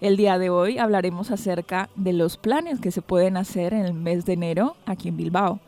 El día de hoy hablaremos acerca de los planes que se pueden hacer en el mes de enero aquí en Bilbao.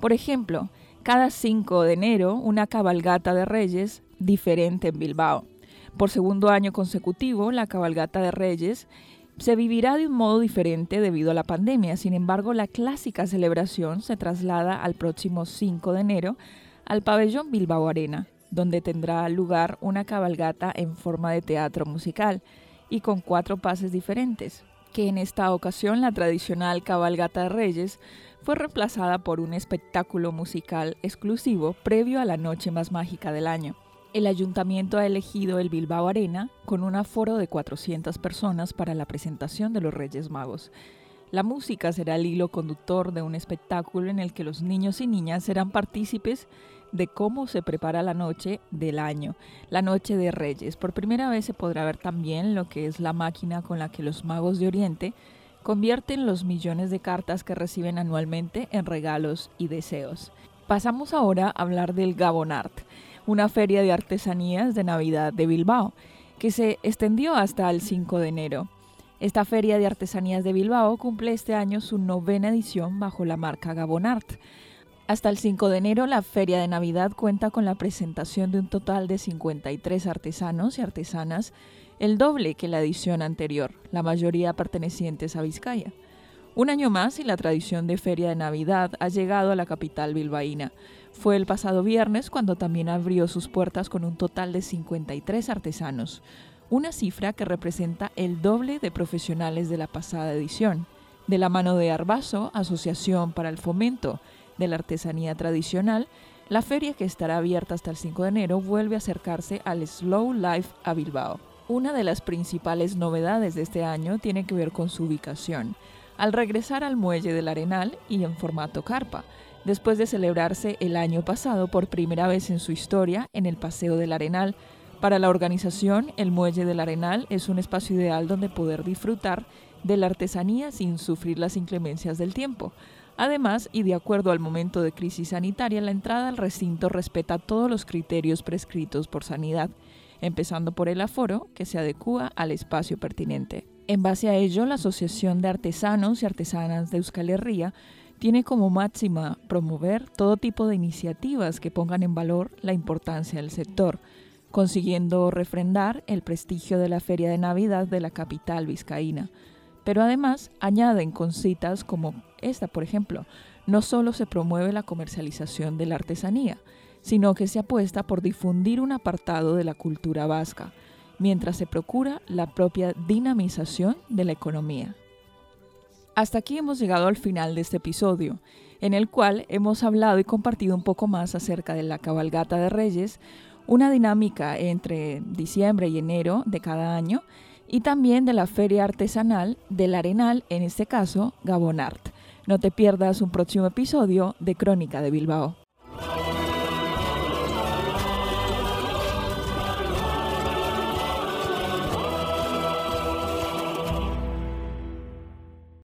Por ejemplo, cada 5 de enero una cabalgata de reyes diferente en Bilbao. Por segundo año consecutivo, la cabalgata de reyes se vivirá de un modo diferente debido a la pandemia. Sin embargo, la clásica celebración se traslada al próximo 5 de enero al pabellón Bilbao Arena, donde tendrá lugar una cabalgata en forma de teatro musical y con cuatro pases diferentes, que en esta ocasión la tradicional cabalgata de Reyes fue reemplazada por un espectáculo musical exclusivo previo a la noche más mágica del año. El ayuntamiento ha elegido el Bilbao Arena con un aforo de 400 personas para la presentación de los Reyes Magos. La música será el hilo conductor de un espectáculo en el que los niños y niñas serán partícipes de cómo se prepara la noche del año, la noche de Reyes. Por primera vez se podrá ver también lo que es la máquina con la que los magos de Oriente convierten los millones de cartas que reciben anualmente en regalos y deseos. Pasamos ahora a hablar del Gabonart, una feria de artesanías de Navidad de Bilbao, que se extendió hasta el 5 de enero. Esta feria de artesanías de Bilbao cumple este año su novena edición bajo la marca Gabonart. Hasta el 5 de enero, la Feria de Navidad cuenta con la presentación de un total de 53 artesanos y artesanas, el doble que la edición anterior, la mayoría pertenecientes a Vizcaya. Un año más y la tradición de Feria de Navidad ha llegado a la capital bilbaína. Fue el pasado viernes cuando también abrió sus puertas con un total de 53 artesanos, una cifra que representa el doble de profesionales de la pasada edición. De la mano de Arbaso, Asociación para el Fomento de la artesanía tradicional, la feria que estará abierta hasta el 5 de enero vuelve a acercarse al Slow Life a Bilbao. Una de las principales novedades de este año tiene que ver con su ubicación, al regresar al muelle del Arenal y en formato carpa, después de celebrarse el año pasado por primera vez en su historia en el Paseo del Arenal. Para la organización, el muelle del Arenal es un espacio ideal donde poder disfrutar de la artesanía sin sufrir las inclemencias del tiempo. Además, y de acuerdo al momento de crisis sanitaria, la entrada al recinto respeta todos los criterios prescritos por sanidad, empezando por el aforo, que se adecúa al espacio pertinente. En base a ello, la Asociación de Artesanos y Artesanas de Euskal Herria tiene como máxima promover todo tipo de iniciativas que pongan en valor la importancia del sector, consiguiendo refrendar el prestigio de la Feria de Navidad de la capital vizcaína pero además añaden con citas como esta, por ejemplo, no solo se promueve la comercialización de la artesanía, sino que se apuesta por difundir un apartado de la cultura vasca, mientras se procura la propia dinamización de la economía. Hasta aquí hemos llegado al final de este episodio, en el cual hemos hablado y compartido un poco más acerca de la cabalgata de Reyes, una dinámica entre diciembre y enero de cada año, y también de la feria artesanal del Arenal, en este caso Gabonart. No te pierdas un próximo episodio de Crónica de Bilbao.